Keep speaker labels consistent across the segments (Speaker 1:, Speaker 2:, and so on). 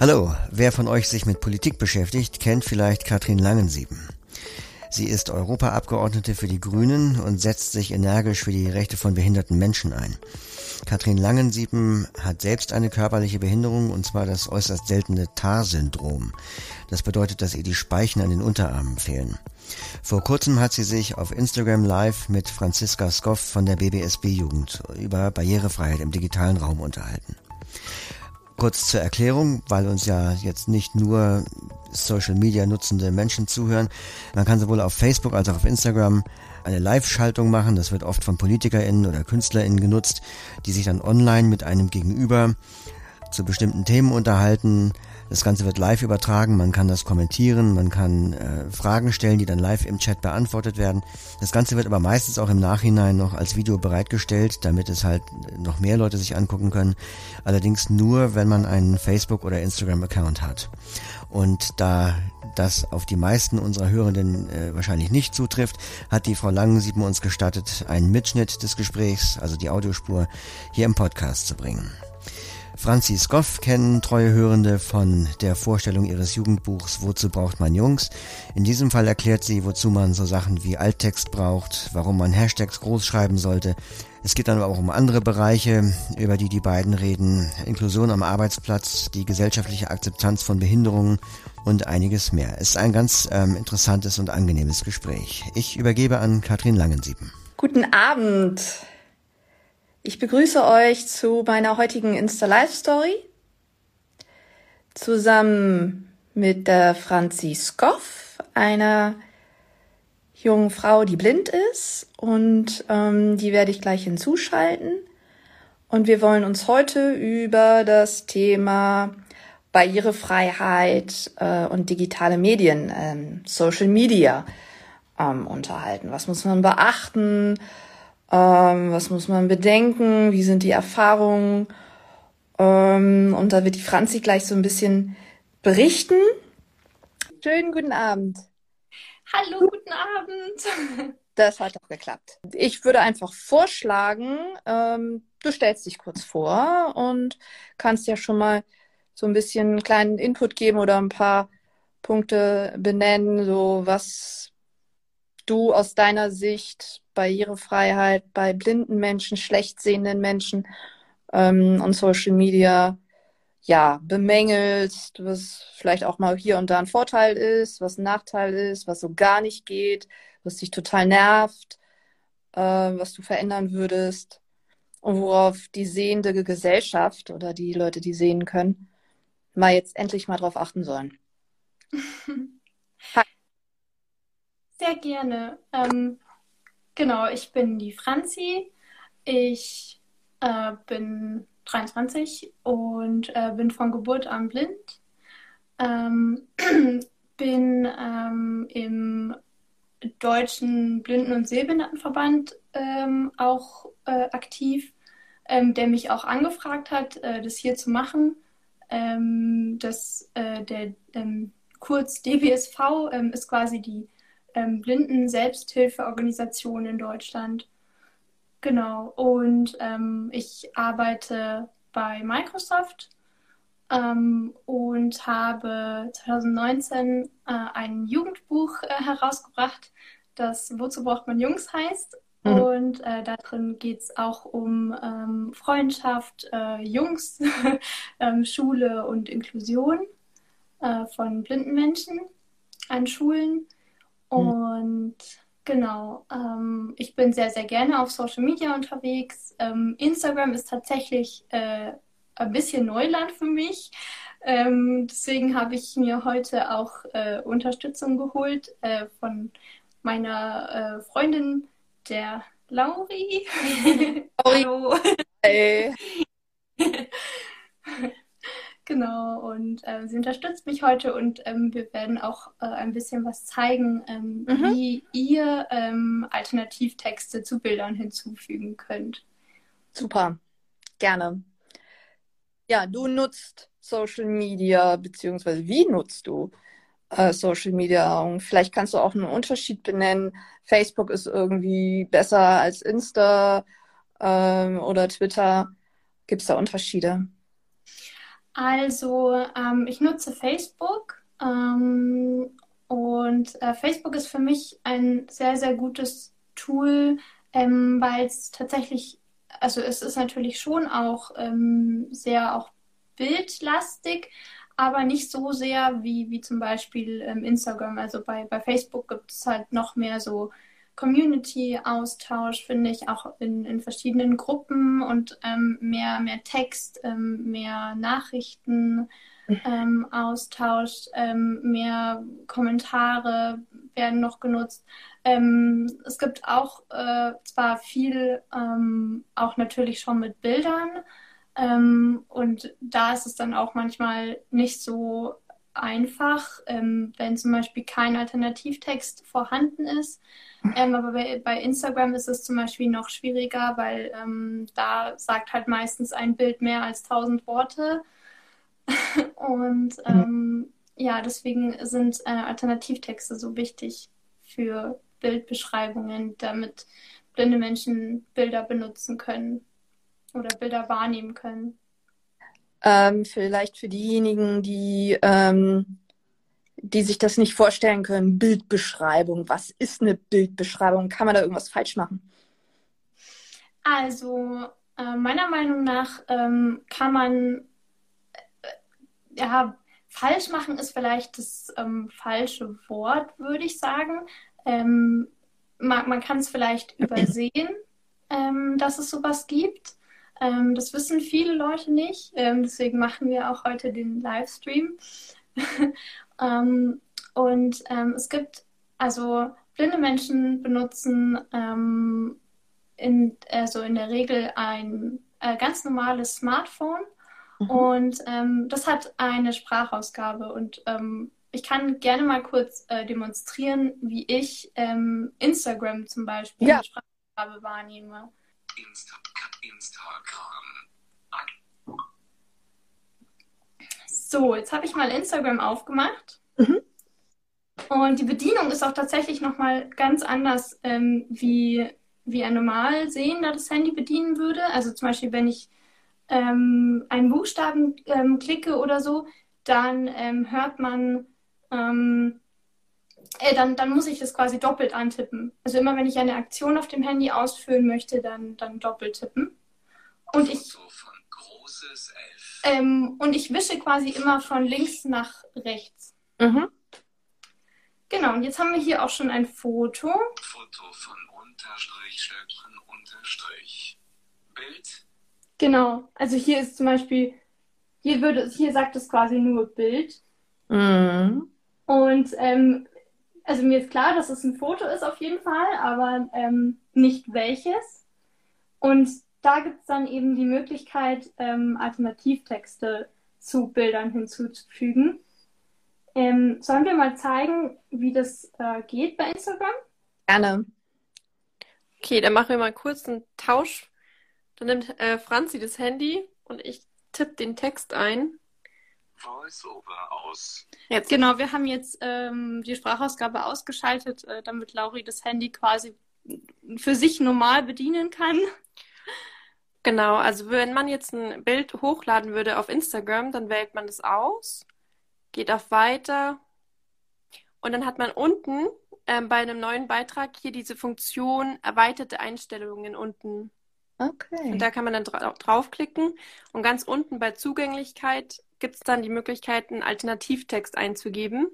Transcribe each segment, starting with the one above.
Speaker 1: Hallo, wer von euch sich mit Politik beschäftigt, kennt vielleicht Katrin Langensieben. Sie ist Europaabgeordnete für die Grünen und setzt sich energisch für die Rechte von behinderten Menschen ein. Katrin Langensieben hat selbst eine körperliche Behinderung und zwar das äußerst seltene TAR-Syndrom. Das bedeutet, dass ihr die Speichen an den Unterarmen fehlen. Vor kurzem hat sie sich auf Instagram Live mit Franziska Skoff von der BBSB-Jugend über Barrierefreiheit im digitalen Raum unterhalten. Kurz zur Erklärung, weil uns ja jetzt nicht nur Social Media nutzende Menschen zuhören. Man kann sowohl auf Facebook als auch auf Instagram eine Live-Schaltung machen. Das wird oft von PolitikerInnen oder KünstlerInnen genutzt, die sich dann online mit einem Gegenüber zu bestimmten Themen unterhalten, das Ganze wird live übertragen, man kann das kommentieren, man kann äh, Fragen stellen, die dann live im Chat beantwortet werden. Das Ganze wird aber meistens auch im Nachhinein noch als Video bereitgestellt, damit es halt noch mehr Leute sich angucken können. Allerdings nur, wenn man einen Facebook- oder Instagram-Account hat. Und da das auf die meisten unserer Hörenden äh, wahrscheinlich nicht zutrifft, hat die Frau Langensieben uns gestattet, einen Mitschnitt des Gesprächs, also die Audiospur, hier im Podcast zu bringen. Franzi Goff kennen treue Hörende von der Vorstellung ihres Jugendbuchs Wozu braucht man Jungs? In diesem Fall erklärt sie, wozu man so Sachen wie Alttext braucht, warum man Hashtags groß schreiben sollte. Es geht dann aber auch um andere Bereiche, über die die beiden reden. Inklusion am Arbeitsplatz, die gesellschaftliche Akzeptanz von Behinderungen und einiges mehr. Es ist ein ganz ähm, interessantes und angenehmes Gespräch. Ich übergebe an Katrin Langensieben.
Speaker 2: Guten Abend. Ich begrüße euch zu meiner heutigen Insta-Live-Story. Zusammen mit der Franzi Skoff, einer jungen Frau, die blind ist. Und ähm, die werde ich gleich hinzuschalten. Und wir wollen uns heute über das Thema Barrierefreiheit äh, und digitale Medien, ähm, Social Media ähm, unterhalten. Was muss man beachten? Ähm, was muss man bedenken? Wie sind die Erfahrungen? Ähm, und da wird die Franzi gleich so ein bisschen berichten. Schönen guten Abend.
Speaker 3: Hallo, guten Abend.
Speaker 2: Das hat doch geklappt. Ich würde einfach vorschlagen, ähm, du stellst dich kurz vor und kannst ja schon mal so ein bisschen einen kleinen Input geben oder ein paar Punkte benennen, so was du aus deiner Sicht Barrierefreiheit bei blinden Menschen, schlecht sehenden Menschen ähm, und Social Media ja bemängelst, was vielleicht auch mal hier und da ein Vorteil ist, was ein Nachteil ist, was so gar nicht geht, was dich total nervt, äh, was du verändern würdest und worauf die sehende Gesellschaft oder die Leute, die sehen können, mal jetzt endlich mal drauf achten sollen.
Speaker 3: Sehr gerne. Ähm, Genau, ich bin die Franzi. Ich äh, bin 23 und äh, bin von Geburt an blind. Ähm, bin ähm, im Deutschen Blinden- und Sehbehindertenverband ähm, auch äh, aktiv, ähm, der mich auch angefragt hat, äh, das hier zu machen. Ähm, das, äh, der kurz DBSV ist quasi die ähm, Blinden-Selbsthilfeorganisation in Deutschland. Genau. Und ähm, ich arbeite bei Microsoft ähm, und habe 2019 äh, ein Jugendbuch äh, herausgebracht, das Wozu braucht man Jungs heißt. Mhm. Und äh, darin geht es auch um ähm, Freundschaft, äh, Jungs, ähm, Schule und Inklusion äh, von blinden Menschen an Schulen. Hm. Und genau, ähm, ich bin sehr, sehr gerne auf Social Media unterwegs. Ähm, Instagram ist tatsächlich äh, ein bisschen Neuland für mich. Ähm, deswegen habe ich mir heute auch äh, Unterstützung geholt äh, von meiner äh, Freundin, der Lauri. Hallo. Hey. Genau, und äh, sie unterstützt mich heute und ähm, wir werden auch äh, ein bisschen was zeigen, ähm, mhm. wie ihr ähm, Alternativtexte zu Bildern hinzufügen könnt.
Speaker 2: Super, gerne. Ja, du nutzt Social Media, beziehungsweise wie nutzt du äh, Social Media? Und vielleicht kannst du auch einen Unterschied benennen. Facebook ist irgendwie besser als Insta ähm, oder Twitter. Gibt es da Unterschiede?
Speaker 3: Also, ähm, ich nutze Facebook ähm, und äh, Facebook ist für mich ein sehr, sehr gutes Tool, ähm, weil es tatsächlich, also es ist natürlich schon auch ähm, sehr auch bildlastig, aber nicht so sehr wie, wie zum Beispiel ähm, Instagram. Also bei, bei Facebook gibt es halt noch mehr so Community-Austausch, finde ich, auch in, in verschiedenen Gruppen und ähm, mehr, mehr Text, ähm, mehr Nachrichten. Ähm, Austausch, ähm, mehr Kommentare werden noch genutzt. Ähm, es gibt auch äh, zwar viel, ähm, auch natürlich schon mit Bildern, und da ist es dann auch manchmal nicht so einfach, ähm, wenn zum Beispiel kein Alternativtext vorhanden ist. Ähm, aber bei, bei, Instagram ist es zum Beispiel noch schwieriger, weil ähm, da sagt halt meistens ein Bild mehr als tausend Worte. Und mhm. ähm, ja, deswegen sind äh, Alternativtexte so wichtig für Bildbeschreibungen, damit blinde Menschen Bilder benutzen können oder Bilder wahrnehmen können.
Speaker 2: Ähm, vielleicht für diejenigen, die, ähm, die sich das nicht vorstellen können, Bildbeschreibung. Was ist eine Bildbeschreibung? Kann man da irgendwas falsch machen?
Speaker 3: Also, äh, meiner Meinung nach ähm, kann man, äh, ja, falsch machen ist vielleicht das ähm, falsche Wort, würde ich sagen. Ähm, man, man kann es vielleicht übersehen, ähm, dass es sowas gibt. Ähm, das wissen viele Leute nicht. Ähm, deswegen machen wir auch heute den Livestream. ähm, und ähm, es gibt, also blinde Menschen benutzen ähm, in, also in der Regel ein äh, ganz normales Smartphone. Mhm. Und ähm, das hat eine Sprachausgabe. Und ich kann gerne mal kurz äh, demonstrieren, wie ich Instagram zum Beispiel ja. Sprachausgabe wahrnehme. Insta Instagram. So, jetzt habe ich mal Instagram aufgemacht. Mhm. Und die Bedienung ist auch tatsächlich nochmal ganz anders, ähm, wie, wie ein normal Sehender das Handy bedienen würde. Also zum Beispiel, wenn ich ähm, einen Buchstaben ähm, klicke oder so, dann ähm, hört man ähm, äh, dann, dann muss ich das quasi doppelt antippen. Also immer wenn ich eine Aktion auf dem Handy ausführen möchte, dann, dann doppelt tippen. Und ich, ähm, und ich wische quasi immer von links nach rechts. Mhm. Genau, und jetzt haben wir hier auch schon ein Foto. Foto von Unterstrich, Schöpfen, Unterstrich. Bild. Genau, also hier ist zum Beispiel, hier würde, hier sagt es quasi nur Bild. Mhm. Und ähm, also mir ist klar, dass es ein Foto ist auf jeden Fall, aber ähm, nicht welches. Und da gibt es dann eben die Möglichkeit, ähm, Alternativtexte zu Bildern hinzuzufügen. Ähm, sollen wir mal zeigen, wie das äh, geht bei Instagram?
Speaker 2: Gerne.
Speaker 4: Okay, dann machen wir mal kurz einen Tausch. Dann nimmt äh, Franzi das Handy und ich tippe den Text ein.
Speaker 3: VoiceOver aus. Jetzt. Genau, wir haben jetzt ähm, die Sprachausgabe ausgeschaltet, äh, damit Lauri das Handy quasi für sich normal bedienen kann.
Speaker 4: Genau, also wenn man jetzt ein Bild hochladen würde auf Instagram, dann wählt man das aus, geht auf Weiter und dann hat man unten ähm, bei einem neuen Beitrag hier diese Funktion erweiterte Einstellungen unten. Okay. Und da kann man dann dra draufklicken und ganz unten bei Zugänglichkeit gibt es dann die Möglichkeit, einen Alternativtext einzugeben.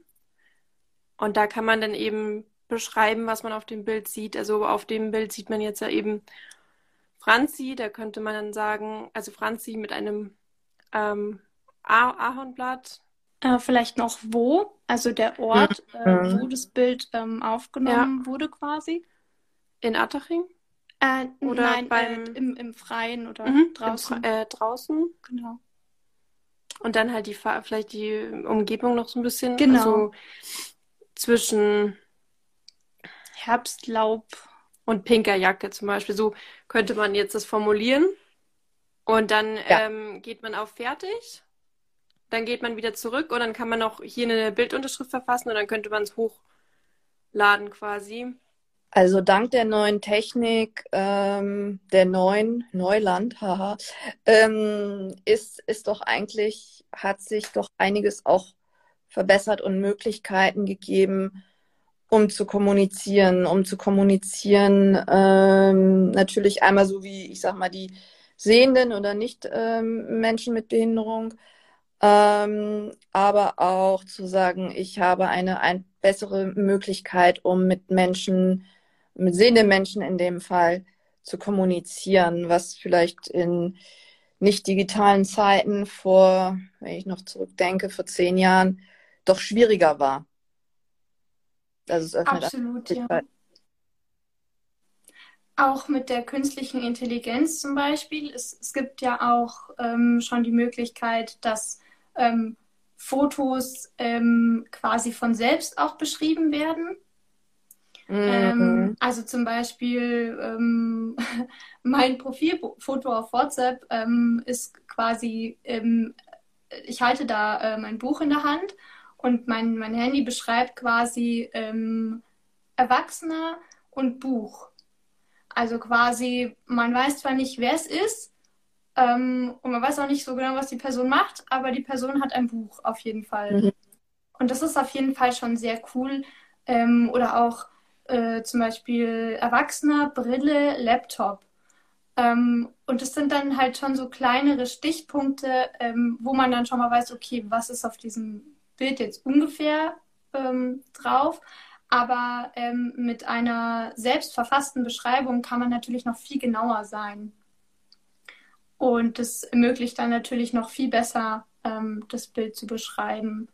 Speaker 4: Und da kann man dann eben beschreiben, was man auf dem Bild sieht. Also auf dem Bild sieht man jetzt ja eben Franzi, da könnte man dann sagen, also Franzi mit einem ähm, Ahornblatt.
Speaker 3: Äh, vielleicht noch wo, also der Ort, äh, äh, wo das Bild ähm, aufgenommen ja. wurde quasi.
Speaker 4: In Attaching?
Speaker 3: Äh, oder nein, beim... Äh, im, im Freien oder mhm, draußen.
Speaker 4: Im, äh, draußen.
Speaker 3: Genau.
Speaker 4: Und dann halt die vielleicht die Umgebung noch so ein bisschen.
Speaker 3: Genau. Also
Speaker 4: zwischen Herbstlaub und pinker Jacke zum Beispiel. So könnte man jetzt das formulieren. Und dann ja. ähm, geht man auf Fertig. Dann geht man wieder zurück und dann kann man auch hier eine Bildunterschrift verfassen und dann könnte man es hochladen quasi.
Speaker 2: Also dank der neuen Technik, ähm, der neuen Neuland, haha, ähm, ist, ist doch eigentlich, hat sich doch einiges auch verbessert und Möglichkeiten gegeben, um zu kommunizieren, um zu kommunizieren, ähm, natürlich einmal so wie, ich sag mal, die Sehenden oder nicht ähm, Menschen mit Behinderung, ähm, aber auch zu sagen, ich habe eine, eine bessere Möglichkeit, um mit Menschen mit sehenden Menschen in dem Fall zu kommunizieren, was vielleicht in nicht digitalen Zeiten vor, wenn ich noch zurückdenke, vor zehn Jahren doch schwieriger war.
Speaker 3: Also es öffnet Absolut, ja. Auch mit der künstlichen Intelligenz zum Beispiel. Es, es gibt ja auch ähm, schon die Möglichkeit, dass ähm, Fotos ähm, quasi von selbst auch beschrieben werden. Ähm, mhm. also zum Beispiel ähm, mein Profilfoto auf WhatsApp ähm, ist quasi, ähm, ich halte da äh, mein Buch in der Hand und mein, mein Handy beschreibt quasi ähm, Erwachsener und Buch. Also quasi, man weiß zwar nicht, wer es ist, ähm, und man weiß auch nicht so genau, was die Person macht, aber die Person hat ein Buch auf jeden Fall. Mhm. Und das ist auf jeden Fall schon sehr cool. Ähm, oder auch äh, zum Beispiel Erwachsener, Brille, Laptop. Ähm, und das sind dann halt schon so kleinere Stichpunkte, ähm, wo man dann schon mal weiß, okay, was ist auf diesem Bild jetzt ungefähr ähm, drauf. Aber ähm, mit einer selbst verfassten Beschreibung kann man natürlich noch viel genauer sein. Und das ermöglicht dann natürlich noch viel besser, ähm, das Bild zu beschreiben.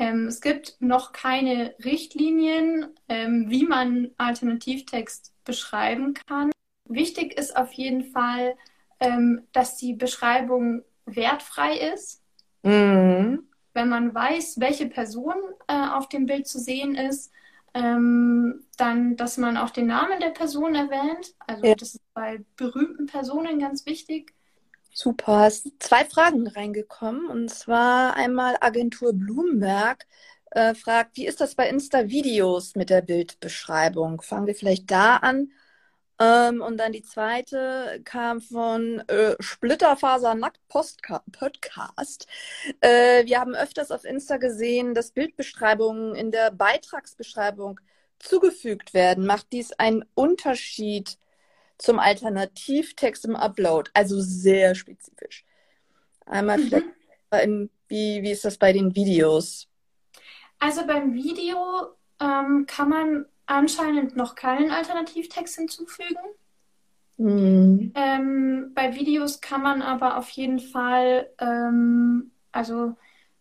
Speaker 3: Ähm, es gibt noch keine Richtlinien, ähm, wie man Alternativtext beschreiben kann. Wichtig ist auf jeden Fall, ähm, dass die Beschreibung wertfrei ist. Mhm. Wenn man weiß, welche Person äh, auf dem Bild zu sehen ist, ähm, dann, dass man auch den Namen der Person erwähnt. Also ja. das ist bei berühmten Personen ganz wichtig.
Speaker 2: Super. Es sind zwei Fragen reingekommen. Und zwar einmal Agentur Bloomberg äh, fragt, wie ist das bei Insta-Videos mit der Bildbeschreibung? Fangen wir vielleicht da an. Ähm, und dann die zweite kam von äh, Splitterfaser Nackt Podcast. Äh, wir haben öfters auf Insta gesehen, dass Bildbeschreibungen in der Beitragsbeschreibung zugefügt werden. Macht dies einen Unterschied zum Alternativtext im Upload. Also sehr spezifisch. Einmal mhm. vielleicht, in, wie, wie ist das bei den Videos?
Speaker 3: Also beim Video ähm, kann man anscheinend noch keinen Alternativtext hinzufügen. Mhm. Ähm, bei Videos kann man aber auf jeden Fall, ähm, also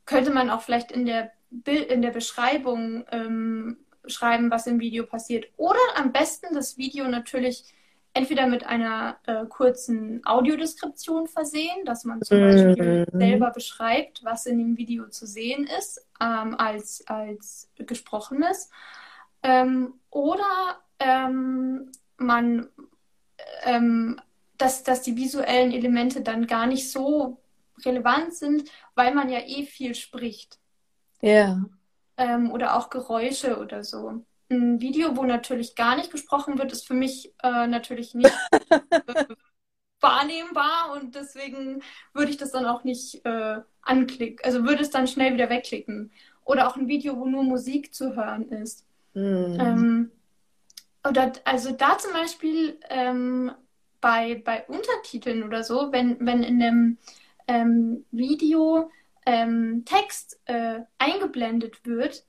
Speaker 3: könnte man auch vielleicht in der, Bild, in der Beschreibung ähm, schreiben, was im Video passiert. Oder am besten das Video natürlich entweder mit einer äh, kurzen Audiodeskription versehen, dass man zum Beispiel mhm. selber beschreibt, was in dem Video zu sehen ist, ähm, als, als gesprochenes. Ähm, oder ähm, man, ähm, dass, dass die visuellen Elemente dann gar nicht so relevant sind, weil man ja eh viel spricht.
Speaker 2: Ja.
Speaker 3: Ähm, oder auch Geräusche oder so ein Video, wo natürlich gar nicht gesprochen wird, ist für mich äh, natürlich nicht äh, wahrnehmbar und deswegen würde ich das dann auch nicht äh, anklicken, also würde es dann schnell wieder wegklicken. Oder auch ein Video, wo nur Musik zu hören ist. Mm. Ähm, oder also da zum Beispiel ähm, bei, bei Untertiteln oder so, wenn, wenn in einem ähm, Video ähm, Text äh, eingeblendet wird,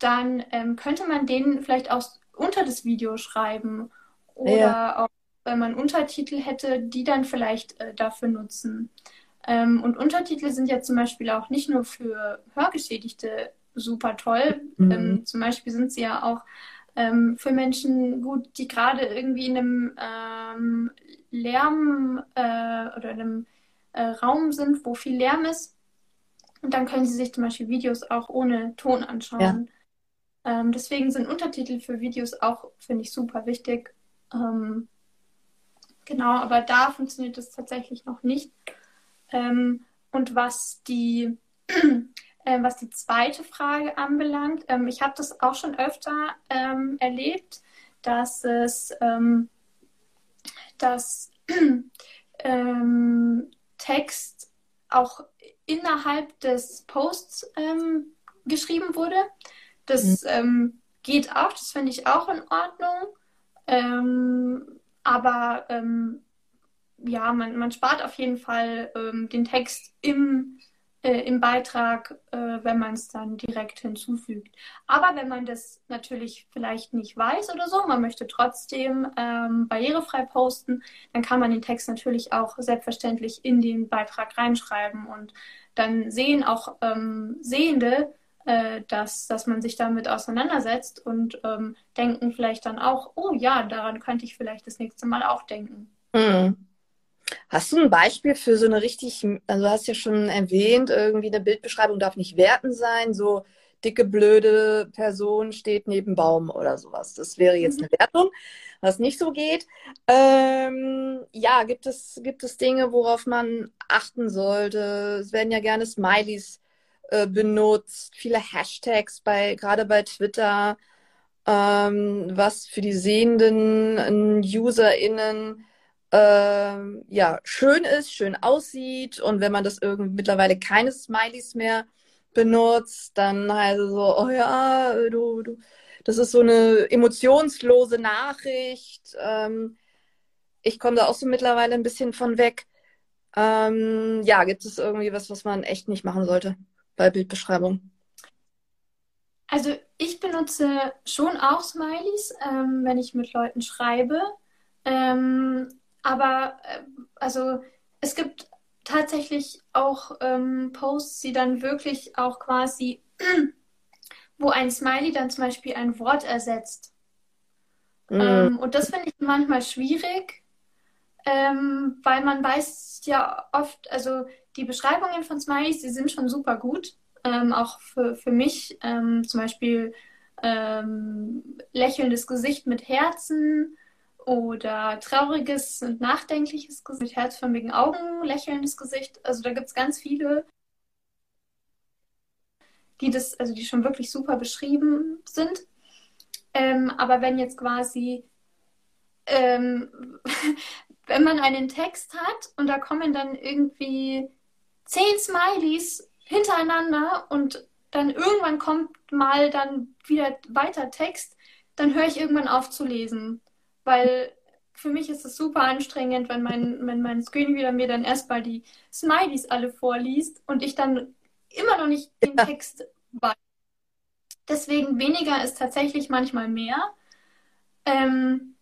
Speaker 3: dann ähm, könnte man den vielleicht auch unter das Video schreiben oder ja. auch, wenn man Untertitel hätte, die dann vielleicht äh, dafür nutzen. Ähm, und Untertitel sind ja zum Beispiel auch nicht nur für Hörgeschädigte super toll. Mhm. Ähm, zum Beispiel sind sie ja auch ähm, für Menschen gut, die gerade irgendwie in einem ähm, Lärm äh, oder in einem äh, Raum sind, wo viel Lärm ist. Und dann können sie sich zum Beispiel Videos auch ohne Ton anschauen. Ja. Ähm, deswegen sind Untertitel für Videos auch, finde ich, super wichtig. Ähm, genau, aber da funktioniert es tatsächlich noch nicht. Ähm, und was die, äh, was die zweite Frage anbelangt, ähm, ich habe das auch schon öfter ähm, erlebt, dass es ähm, dass Text auch innerhalb des Posts geschrieben wurde. Das mhm. ähm, geht auch, das finde ich auch in Ordnung. Ähm, aber ähm, ja, man, man spart auf jeden Fall ähm, den Text im äh, im Beitrag, äh, wenn man es dann direkt hinzufügt. Aber wenn man das natürlich vielleicht nicht weiß oder so, man möchte trotzdem ähm, barrierefrei posten, dann kann man den Text natürlich auch selbstverständlich in den Beitrag reinschreiben und dann sehen auch ähm, Sehende, äh, dass, dass man sich damit auseinandersetzt und ähm, denken vielleicht dann auch, oh ja, daran könnte ich vielleicht das nächste Mal auch denken.
Speaker 2: Mhm. Hast du ein Beispiel für so eine richtig, also du hast ja schon erwähnt, irgendwie eine Bildbeschreibung darf nicht werten sein, so dicke, blöde Person steht neben Baum oder sowas. Das wäre jetzt eine Wertung, was nicht so geht. Ähm, ja, gibt es, gibt es Dinge, worauf man achten sollte? Es werden ja gerne Smileys äh, benutzt, viele Hashtags bei, gerade bei Twitter, ähm, was für die sehenden UserInnen ähm, ja, schön ist, schön aussieht und wenn man das irgendwie mittlerweile keine Smileys mehr benutzt, dann heißt es so, oh ja, du, du, das ist so eine emotionslose Nachricht. Ähm, ich komme da auch so mittlerweile ein bisschen von weg. Ähm, ja, gibt es irgendwie was, was man echt nicht machen sollte bei Bildbeschreibung?
Speaker 3: Also ich benutze schon auch Smileys, ähm, wenn ich mit Leuten schreibe. Ähm, aber äh, also es gibt tatsächlich auch ähm, Posts, die dann wirklich auch quasi, wo ein Smiley dann zum Beispiel ein Wort ersetzt. Mhm. Ähm, und das finde ich manchmal schwierig, ähm, weil man weiß ja oft, also die Beschreibungen von Smileys, die sind schon super gut. Ähm, auch für, für mich ähm, zum Beispiel ähm, lächelndes Gesicht mit Herzen oder trauriges und nachdenkliches Gesicht, mit herzförmigen Augen, lächelndes Gesicht. Also da gibt es ganz viele, die das, also die schon wirklich super beschrieben sind. Ähm, aber wenn jetzt quasi, ähm, wenn man einen Text hat und da kommen dann irgendwie zehn Smileys hintereinander und dann irgendwann kommt mal dann wieder weiter Text, dann höre ich irgendwann auf zu lesen weil für mich ist es super anstrengend, wenn mein, wenn mein Screenreader mir dann erstmal die Smileys alle vorliest und ich dann immer noch nicht den ja. Text weiß. Deswegen weniger ist tatsächlich manchmal mehr. Ähm,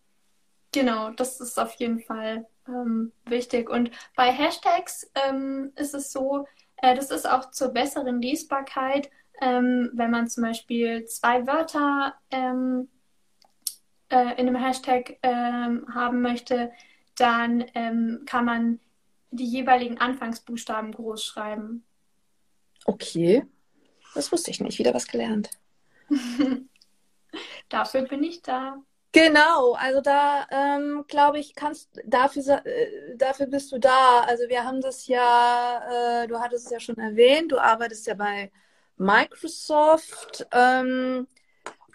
Speaker 3: genau, das ist auf jeden Fall ähm, wichtig. Und bei Hashtags ähm, ist es so, äh, das ist auch zur besseren Lesbarkeit, ähm, wenn man zum Beispiel zwei Wörter ähm, äh, in einem Hashtag ähm, haben möchte, dann ähm, kann man die jeweiligen Anfangsbuchstaben groß schreiben.
Speaker 2: Okay, das wusste ich nicht. Wieder was gelernt.
Speaker 3: dafür bin ich da.
Speaker 2: Genau, also da ähm, glaube ich, kannst dafür, äh, dafür bist du da. Also wir haben das ja, äh, du hattest es ja schon erwähnt, du arbeitest ja bei Microsoft. Ähm,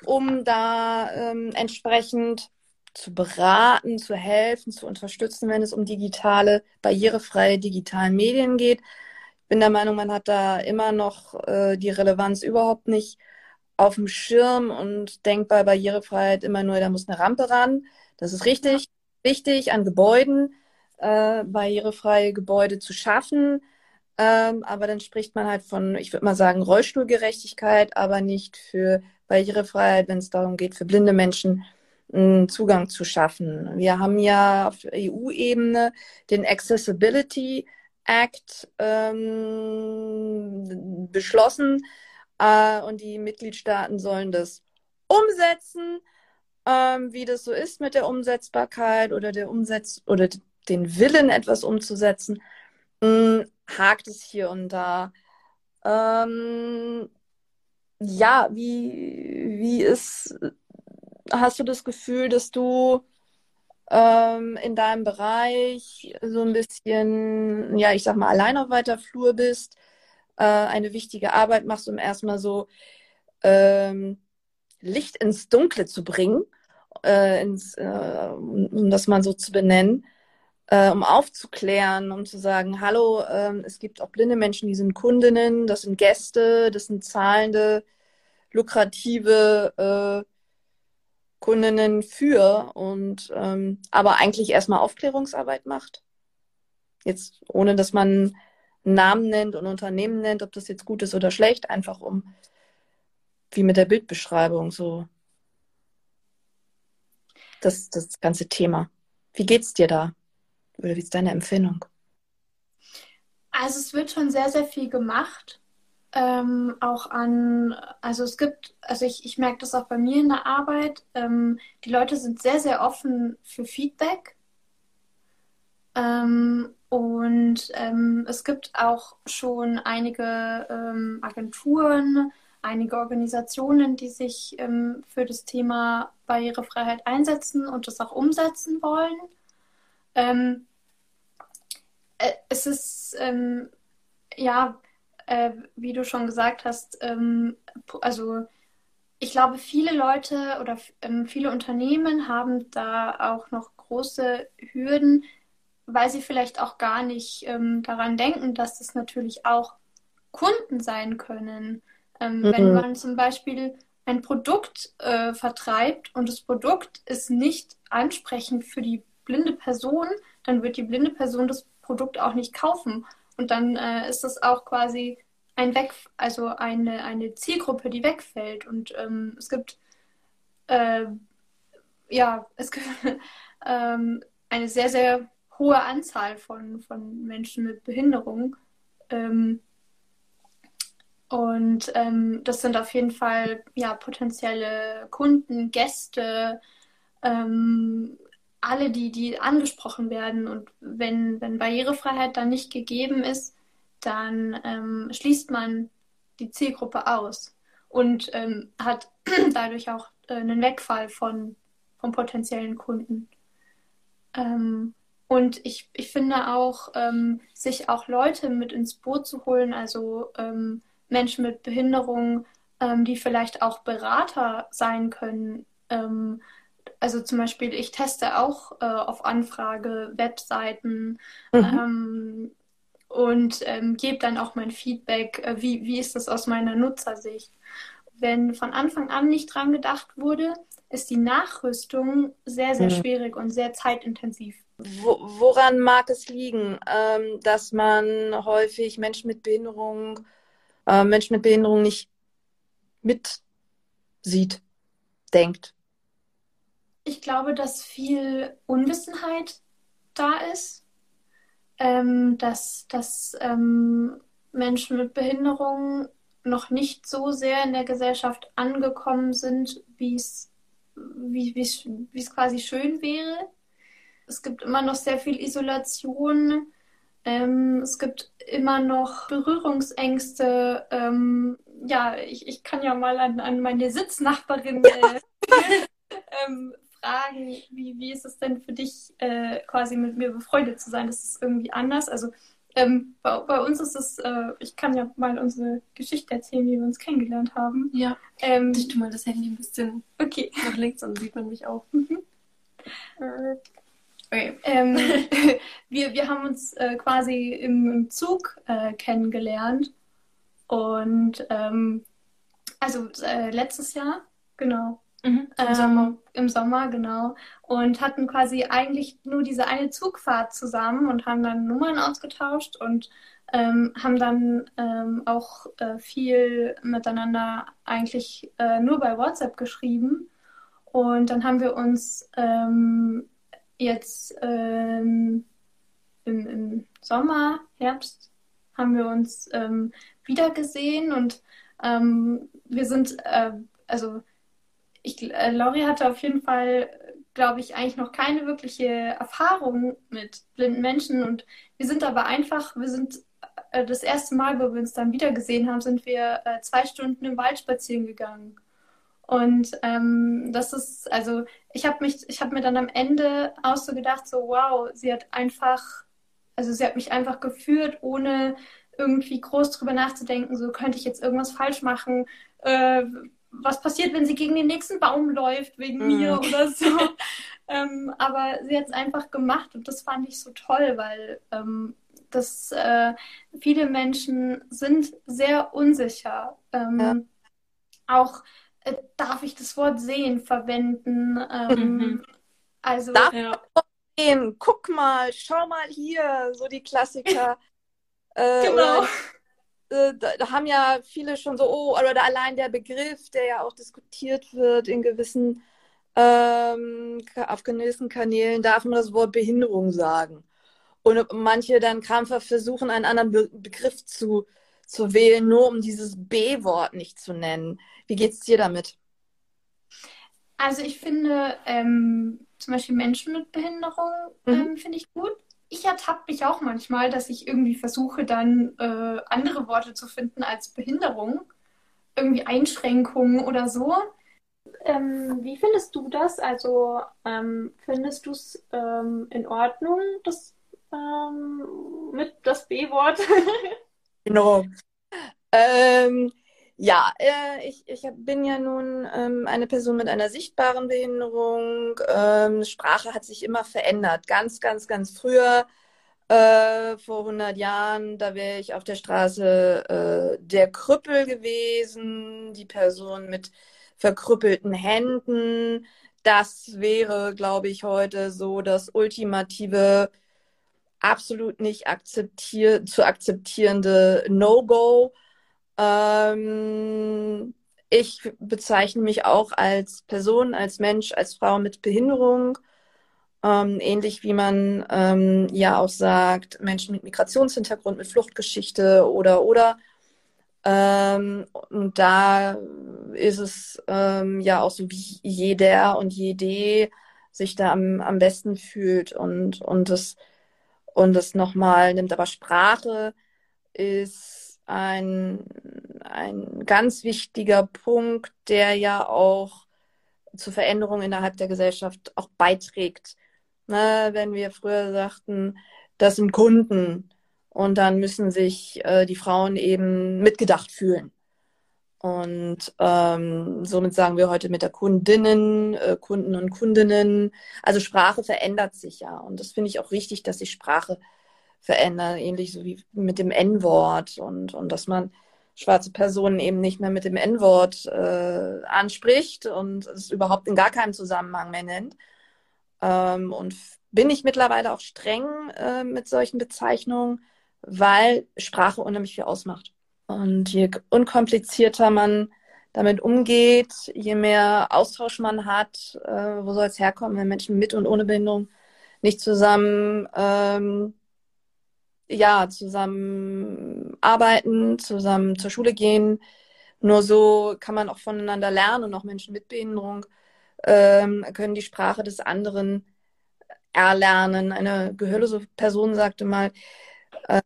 Speaker 2: um da ähm, entsprechend zu beraten, zu helfen, zu unterstützen, wenn es um digitale, barrierefreie digitalen Medien geht. Ich bin der Meinung, man hat da immer noch äh, die Relevanz überhaupt nicht auf dem Schirm und denkt bei Barrierefreiheit immer nur, da muss eine Rampe ran. Das ist richtig, wichtig, an Gebäuden äh, barrierefreie Gebäude zu schaffen. Ähm, aber dann spricht man halt von, ich würde mal sagen, Rollstuhlgerechtigkeit, aber nicht für Barrierefreiheit, wenn es darum geht, für blinde Menschen einen Zugang zu schaffen. Wir haben ja auf EU-Ebene den Accessibility Act ähm, beschlossen äh, und die Mitgliedstaaten sollen das umsetzen. Ähm, wie das so ist mit der Umsetzbarkeit oder der Umsetz oder den Willen, etwas umzusetzen, mh, hm, hakt es hier und da. Ähm, ja, wie, wie ist, hast du das Gefühl, dass du ähm, in deinem Bereich so ein bisschen, ja, ich sag mal, allein auf weiter Flur bist, äh, eine wichtige Arbeit machst, um erstmal so ähm, Licht ins Dunkle zu bringen äh, ins, äh, um das mal so zu benennen, äh, um aufzuklären, um zu sagen, hallo, äh, es gibt auch blinde Menschen, die sind Kundinnen, das sind Gäste, das sind zahlende, lukrative äh, Kundinnen für und ähm, aber eigentlich erstmal Aufklärungsarbeit macht. Jetzt ohne dass man Namen nennt und Unternehmen nennt, ob das jetzt gut ist oder schlecht, einfach um wie mit der Bildbeschreibung so das, das ganze Thema. Wie geht's dir da? Oder wie ist deine Empfindung?
Speaker 3: Also es wird schon sehr, sehr viel gemacht. Ähm, auch an, also es gibt, also ich, ich merke das auch bei mir in der Arbeit, ähm, die Leute sind sehr, sehr offen für Feedback. Ähm, und ähm, es gibt auch schon einige ähm, Agenturen, einige Organisationen, die sich ähm, für das Thema Barrierefreiheit einsetzen und das auch umsetzen wollen. Ähm, äh, es ist, ähm, ja, äh, wie du schon gesagt hast, ähm, also ich glaube, viele Leute oder viele Unternehmen haben da auch noch große Hürden, weil sie vielleicht auch gar nicht ähm, daran denken, dass das natürlich auch Kunden sein können. Ähm, mhm. Wenn man zum Beispiel ein Produkt äh, vertreibt und das Produkt ist nicht ansprechend für die blinde Person, dann wird die blinde Person das Produkt auch nicht kaufen. Und dann äh, ist das auch quasi ein Weg, also eine, eine Zielgruppe, die wegfällt. Und ähm, es gibt äh, ja, es gibt ähm, eine sehr, sehr hohe Anzahl von, von Menschen mit Behinderung. Ähm, und ähm, das sind auf jeden Fall ja potenzielle Kunden, Gäste, ähm, alle, die, die angesprochen werden. Und wenn, wenn Barrierefreiheit dann nicht gegeben ist, dann ähm, schließt man die Zielgruppe aus und ähm, hat dadurch auch äh, einen Wegfall von, von potenziellen Kunden. Ähm, und ich, ich finde auch, ähm, sich auch Leute mit ins Boot zu holen, also ähm, Menschen mit Behinderung, ähm, die vielleicht auch Berater sein können. Ähm, also zum Beispiel, ich teste auch äh, auf Anfrage Webseiten mhm. Ähm, und ähm, gebe dann auch mein Feedback, äh, wie, wie ist das aus meiner Nutzersicht. Wenn von Anfang an nicht dran gedacht wurde, ist die Nachrüstung sehr, sehr mhm. schwierig und sehr zeitintensiv.
Speaker 2: Wo, woran mag es liegen, ähm, dass man häufig Menschen mit Behinderung, äh, Menschen mit Behinderung nicht mit sieht, denkt?
Speaker 3: Ich glaube, dass viel Unwissenheit da ist, ähm, dass, dass ähm, Menschen mit Behinderung noch nicht so sehr in der Gesellschaft angekommen sind, wie es wie es quasi schön wäre. Es gibt immer noch sehr viel Isolation. Ähm, es gibt immer noch Berührungsängste. Ähm, ja, ich, ich kann ja mal an, an meine Sitznachbarin äh, ähm, fragen, wie, wie ist es denn für dich, äh, quasi mit mir befreundet zu sein? Das ist irgendwie anders. Also ähm, bei, bei, uns ist es, äh, ich kann ja mal unsere Geschichte erzählen, wie wir uns kennengelernt haben.
Speaker 4: Ja. Ähm, ich tu mal das Handy ein bisschen
Speaker 3: okay.
Speaker 4: nach links, dann sieht man mich auch. Mhm.
Speaker 3: Okay. Ähm, wir, wir haben uns äh, quasi im, im Zug äh, kennengelernt. Und ähm, also äh, letztes Jahr, genau.
Speaker 4: Mhm, Im ähm, Sommer.
Speaker 3: Im Sommer, genau. Und hatten quasi eigentlich nur diese eine Zugfahrt zusammen und haben dann Nummern ausgetauscht und ähm, haben dann ähm, auch äh, viel miteinander eigentlich äh, nur bei WhatsApp geschrieben. Und dann haben wir uns ähm, jetzt ähm, im, im, Sommer, Herbst, haben wir uns ähm, wieder gesehen und ähm, wir sind, äh, also ich, äh, Laurie hatte auf jeden Fall, glaube ich, eigentlich noch keine wirkliche Erfahrung mit blinden Menschen und wir sind aber einfach, wir sind äh, das erste Mal, wo wir uns dann wieder gesehen haben, sind wir äh, zwei Stunden im Wald spazieren gegangen. Und ähm, das ist, also ich habe mich, ich habe mir dann am Ende auch so gedacht, so wow, sie hat einfach, also sie hat mich einfach geführt, ohne irgendwie groß drüber nachzudenken, so könnte ich jetzt irgendwas falsch machen, äh, was passiert, wenn sie gegen den nächsten Baum läuft wegen mhm. mir oder so. ähm, aber sie hat es einfach gemacht und das fand ich so toll, weil ähm, das äh, viele Menschen sind sehr unsicher. Ähm, ja. Auch äh, darf ich das Wort sehen verwenden. Ähm, mhm. Also
Speaker 2: darf ja. sehen, guck mal, schau mal hier, so die Klassiker.
Speaker 3: Äh, genau.
Speaker 2: Oder, äh, da, haben ja viele schon so, oh, oder allein der Begriff, der ja auch diskutiert wird in gewissen, ähm, auf gewissen Kanälen, darf man das Wort Behinderung sagen. Und manche dann krampfhaft versuchen, einen anderen Be Begriff zu, zu wählen, nur um dieses B-Wort nicht zu nennen. Wie geht es dir damit?
Speaker 3: Also ich finde ähm, zum Beispiel Menschen mit Behinderung mhm. ähm, finde ich gut ich ertappe mich auch manchmal, dass ich irgendwie versuche, dann äh, andere Worte zu finden als Behinderung, irgendwie Einschränkungen oder so. Ähm, wie findest du das? Also ähm, findest du es ähm, in Ordnung, das ähm, mit das B-Wort?
Speaker 2: genau. Ähm, ja, äh, ich, ich bin ja nun ähm, eine Person mit einer sichtbaren Behinderung. Ähm, Sprache hat sich immer verändert. Ganz, ganz, ganz früher, äh, vor 100 Jahren, da wäre ich auf der Straße äh, der Krüppel gewesen, die Person mit verkrüppelten Händen. Das wäre, glaube ich, heute so das ultimative, absolut nicht akzeptier zu akzeptierende No-Go ähm, ich bezeichne mich auch als Person, als Mensch, als Frau mit Behinderung. Ähm, ähnlich wie man ähm, ja auch sagt, Menschen mit Migrationshintergrund, mit Fluchtgeschichte oder oder. Ähm, und da ist es ähm, ja auch so, wie jeder und jede sich da am, am besten fühlt und, und es und es nochmal nimmt. Aber Sprache ist ein, ein ganz wichtiger Punkt, der ja auch zu Veränderungen innerhalb der Gesellschaft auch beiträgt. Ne, wenn wir früher sagten, das sind Kunden und dann müssen sich äh, die Frauen eben mitgedacht fühlen. Und ähm, somit sagen wir heute mit der Kundinnen, äh, Kunden und Kundinnen. Also Sprache verändert sich ja. Und das finde ich auch richtig, dass sich Sprache verändern, ähnlich so wie mit dem N-Wort und, und dass man schwarze Personen eben nicht mehr mit dem N-Wort äh, anspricht und es überhaupt in gar keinem Zusammenhang mehr nennt. Ähm, und bin ich mittlerweile auch streng äh, mit solchen Bezeichnungen, weil Sprache unheimlich viel ausmacht. Und je unkomplizierter man damit umgeht, je mehr Austausch man hat, äh, wo soll es herkommen, wenn Menschen mit und ohne Behinderung nicht zusammen ähm, ja, zusammen arbeiten, zusammen zur Schule gehen. Nur so kann man auch voneinander lernen und auch Menschen mit Behinderung ähm, können die Sprache des anderen erlernen. Eine gehörlose Person sagte mal,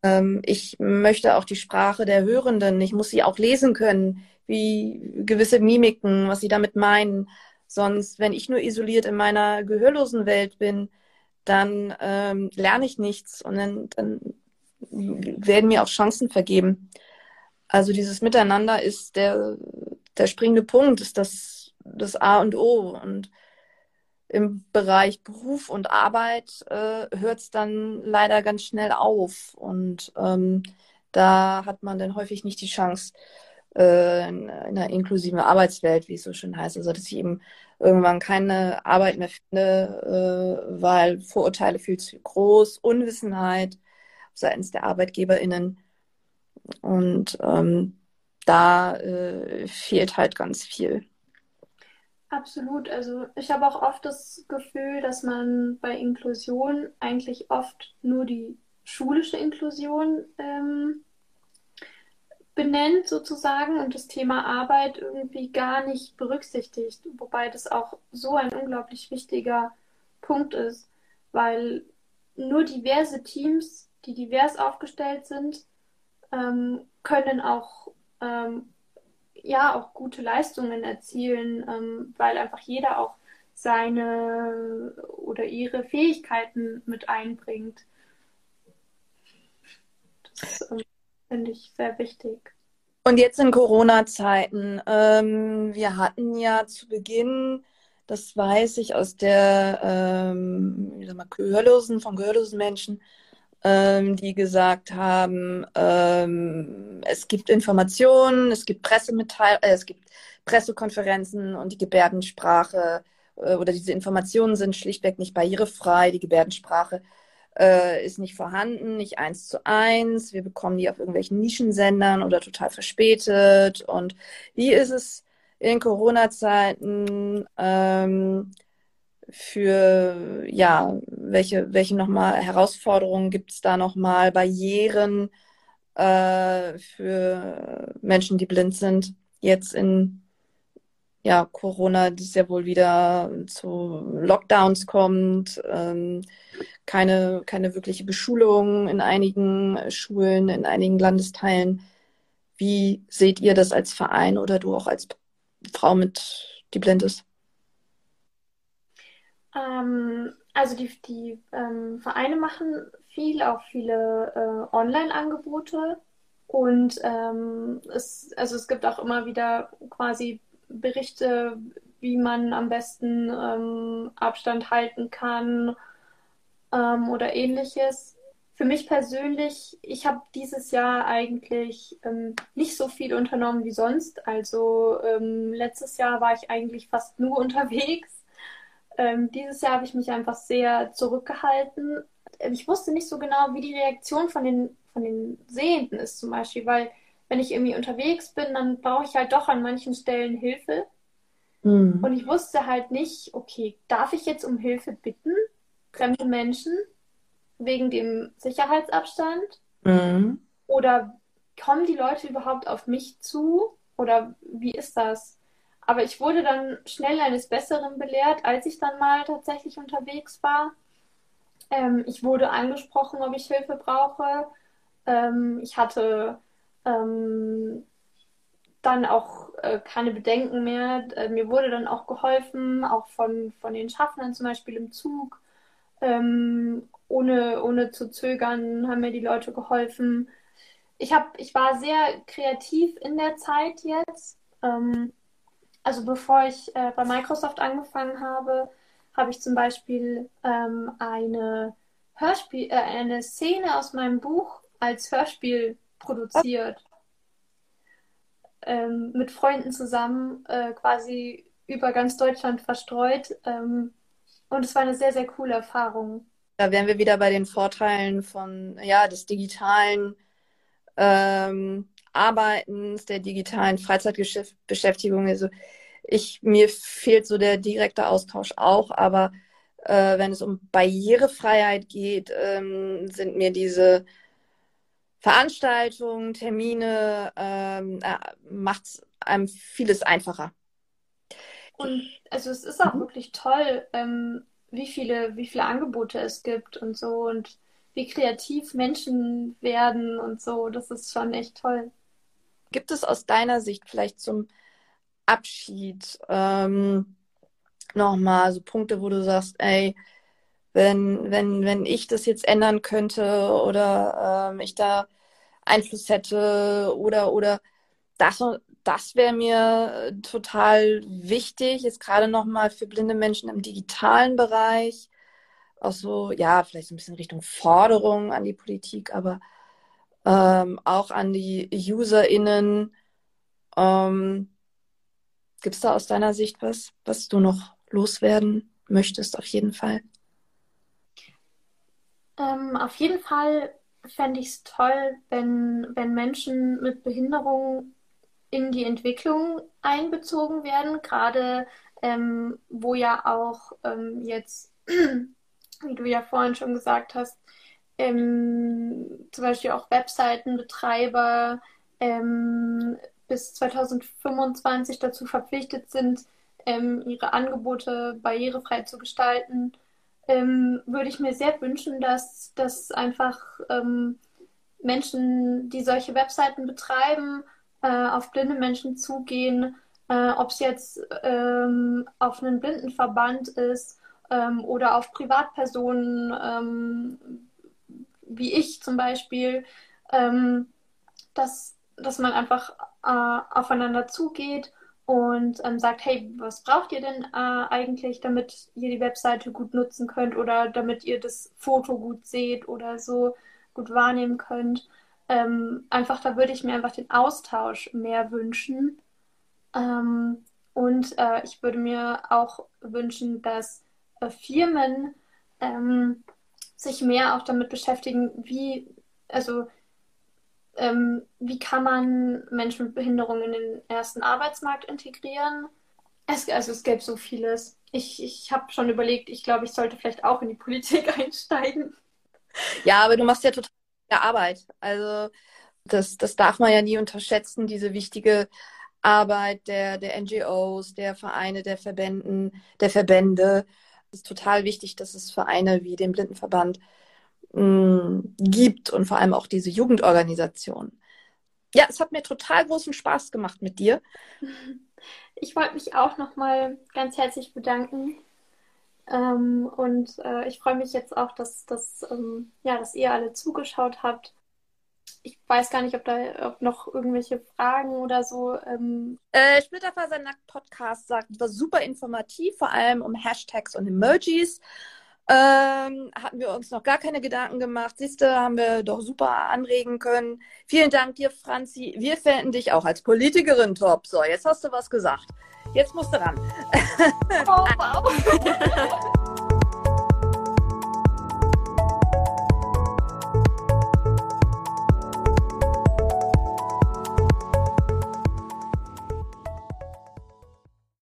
Speaker 2: ähm, ich möchte auch die Sprache der Hörenden, ich muss sie auch lesen können, wie gewisse Mimiken, was sie damit meinen. Sonst, wenn ich nur isoliert in meiner gehörlosen Welt bin, dann ähm, lerne ich nichts und dann, dann werden mir auch Chancen vergeben. Also dieses Miteinander ist der, der springende Punkt, ist das, das A und O. Und im Bereich Beruf und Arbeit äh, hört es dann leider ganz schnell auf. Und ähm, da hat man dann häufig nicht die Chance, äh, in, in einer inklusiven Arbeitswelt, wie es so schön heißt. Also dass ich eben irgendwann keine Arbeit mehr finde, äh, weil Vorurteile viel zu groß, Unwissenheit, seitens der ArbeitgeberInnen. Und ähm, da äh, fehlt halt ganz viel.
Speaker 3: Absolut. Also ich habe auch oft das Gefühl, dass man bei Inklusion eigentlich oft nur die schulische Inklusion ähm, benennt sozusagen und das Thema Arbeit irgendwie gar nicht berücksichtigt, wobei das auch so ein unglaublich wichtiger Punkt ist, weil nur diverse Teams die divers aufgestellt sind, ähm, können auch ähm, ja auch gute Leistungen erzielen, ähm, weil einfach jeder auch seine oder ihre Fähigkeiten mit einbringt. Das ähm, finde ich sehr wichtig.
Speaker 2: Und jetzt in Corona-Zeiten, ähm, wir hatten ja zu Beginn, das weiß ich aus der, ähm, wie sag mal, Gehörlosen, von gehörlosen Menschen, ähm, die gesagt haben, ähm, es gibt Informationen, es gibt Pressemitteilungen, äh, es gibt Pressekonferenzen und die Gebärdensprache äh, oder diese Informationen sind schlichtweg nicht barrierefrei. Die Gebärdensprache äh, ist nicht vorhanden, nicht eins zu eins. Wir bekommen die auf irgendwelchen Nischensendern oder total verspätet. Und wie ist es in Corona-Zeiten ähm, für, ja, welche, welche nochmal Herausforderungen gibt es da nochmal, Barrieren äh, für Menschen, die blind sind, jetzt in ja, Corona, das ja wohl wieder zu Lockdowns kommt, ähm, keine, keine wirkliche Beschulung in einigen Schulen, in einigen Landesteilen. Wie seht ihr das als Verein oder du auch als Frau mit, die blind ist?
Speaker 3: Ähm, also die, die ähm, Vereine machen viel, auch viele äh, Online-Angebote. Und ähm, es, also es gibt auch immer wieder quasi Berichte, wie man am besten ähm, Abstand halten kann ähm, oder ähnliches. Für mich persönlich, ich habe dieses Jahr eigentlich ähm, nicht so viel unternommen wie sonst. Also ähm, letztes Jahr war ich eigentlich fast nur unterwegs. Ähm, dieses Jahr habe ich mich einfach sehr zurückgehalten. Ich wusste nicht so genau, wie die Reaktion von den, von den Sehenden ist zum Beispiel, weil wenn ich irgendwie unterwegs bin, dann brauche ich halt doch an manchen Stellen Hilfe. Mhm. Und ich wusste halt nicht, okay, darf ich jetzt um Hilfe bitten? Fremde Menschen wegen dem Sicherheitsabstand? Mhm. Oder kommen die Leute überhaupt auf mich zu? Oder wie ist das? Aber ich wurde dann schnell eines Besseren belehrt, als ich dann mal tatsächlich unterwegs war. Ähm, ich wurde angesprochen, ob ich Hilfe brauche. Ähm, ich hatte ähm, dann auch äh, keine Bedenken mehr. Äh, mir wurde dann auch geholfen, auch von, von den Schaffnern zum Beispiel im Zug. Ähm, ohne, ohne zu zögern haben mir die Leute geholfen. Ich, hab, ich war sehr kreativ in der Zeit jetzt. Ähm, also bevor ich äh, bei Microsoft angefangen habe, habe ich zum Beispiel ähm, eine Hörspiel, äh, eine Szene aus meinem Buch als Hörspiel produziert. Ähm, mit Freunden zusammen, äh, quasi über ganz Deutschland verstreut. Ähm, und es war eine sehr, sehr coole Erfahrung.
Speaker 2: Da wären wir wieder bei den Vorteilen von ja, des digitalen ähm, Arbeitens, der digitalen Freizeitbeschäftigung. Also ich, mir fehlt so der direkte Austausch auch, aber äh, wenn es um Barrierefreiheit geht, ähm, sind mir diese Veranstaltungen, Termine, ähm, äh, macht es einem vieles einfacher.
Speaker 3: Und also es ist auch mhm. wirklich toll, ähm, wie viele, wie viele Angebote es gibt und so und wie kreativ Menschen werden und so. Das ist schon echt toll.
Speaker 2: Gibt es aus deiner Sicht vielleicht zum Abschied ähm, nochmal so Punkte, wo du sagst, ey, wenn, wenn, wenn ich das jetzt ändern könnte oder ähm, ich da Einfluss hätte oder, oder das, das wäre mir total wichtig, jetzt gerade nochmal für blinde Menschen im digitalen Bereich. Auch so, ja, vielleicht so ein bisschen Richtung Forderung an die Politik, aber ähm, auch an die UserInnen. Ähm, Gibt es da aus deiner Sicht was, was du noch loswerden möchtest, auf jeden Fall?
Speaker 3: Ähm, auf jeden Fall fände ich es toll, wenn, wenn Menschen mit Behinderung in die Entwicklung einbezogen werden, gerade ähm, wo ja auch ähm, jetzt, wie du ja vorhin schon gesagt hast, ähm, zum Beispiel auch Webseitenbetreiber ähm, bis 2025 dazu verpflichtet sind, ähm, ihre Angebote barrierefrei zu gestalten. Ähm, würde ich mir sehr wünschen, dass, dass einfach ähm, Menschen, die solche Webseiten betreiben, äh, auf blinde Menschen zugehen, äh, ob es jetzt ähm, auf einen Blindenverband ist oder auf Privatpersonen wie ich zum Beispiel, ähm, dass, dass man einfach äh, aufeinander zugeht und ähm, sagt, hey, was braucht ihr denn äh, eigentlich, damit ihr die Webseite gut nutzen könnt oder damit ihr das Foto gut seht oder so gut wahrnehmen könnt. Ähm, einfach, da würde ich mir einfach den Austausch mehr wünschen. Ähm, und äh, ich würde mir auch wünschen, dass äh, Firmen ähm, sich mehr auch damit beschäftigen, wie, also ähm, wie kann man Menschen mit Behinderung in den ersten Arbeitsmarkt integrieren? Es, also es gäbe so vieles. Ich, ich habe schon überlegt, ich glaube, ich sollte vielleicht auch in die Politik einsteigen.
Speaker 2: Ja, aber du machst ja total Arbeit. Also das, das darf man ja nie unterschätzen, diese wichtige Arbeit der, der NGOs, der Vereine, der Verbänden, der Verbände. Es ist total wichtig, dass es Vereine wie den Blindenverband mh, gibt und vor allem auch diese Jugendorganisation. Ja, es hat mir total großen Spaß gemacht mit dir.
Speaker 3: Ich wollte mich auch nochmal ganz herzlich bedanken. Ähm, und äh, ich freue mich jetzt auch, dass, dass, ähm, ja, dass ihr alle zugeschaut habt. Ich weiß gar nicht, ob da ob noch irgendwelche Fragen oder so. Ähm...
Speaker 2: Äh, Splitterfaser Nackt Podcast sagt, war super informativ, vor allem um Hashtags und Emojis. Ähm, hatten wir uns noch gar keine Gedanken gemacht. Siehste, haben wir doch super anregen können. Vielen Dank dir, Franzi. Wir fänden dich auch als Politikerin top. So, jetzt hast du was gesagt. Jetzt musst du ran. Oh, wow.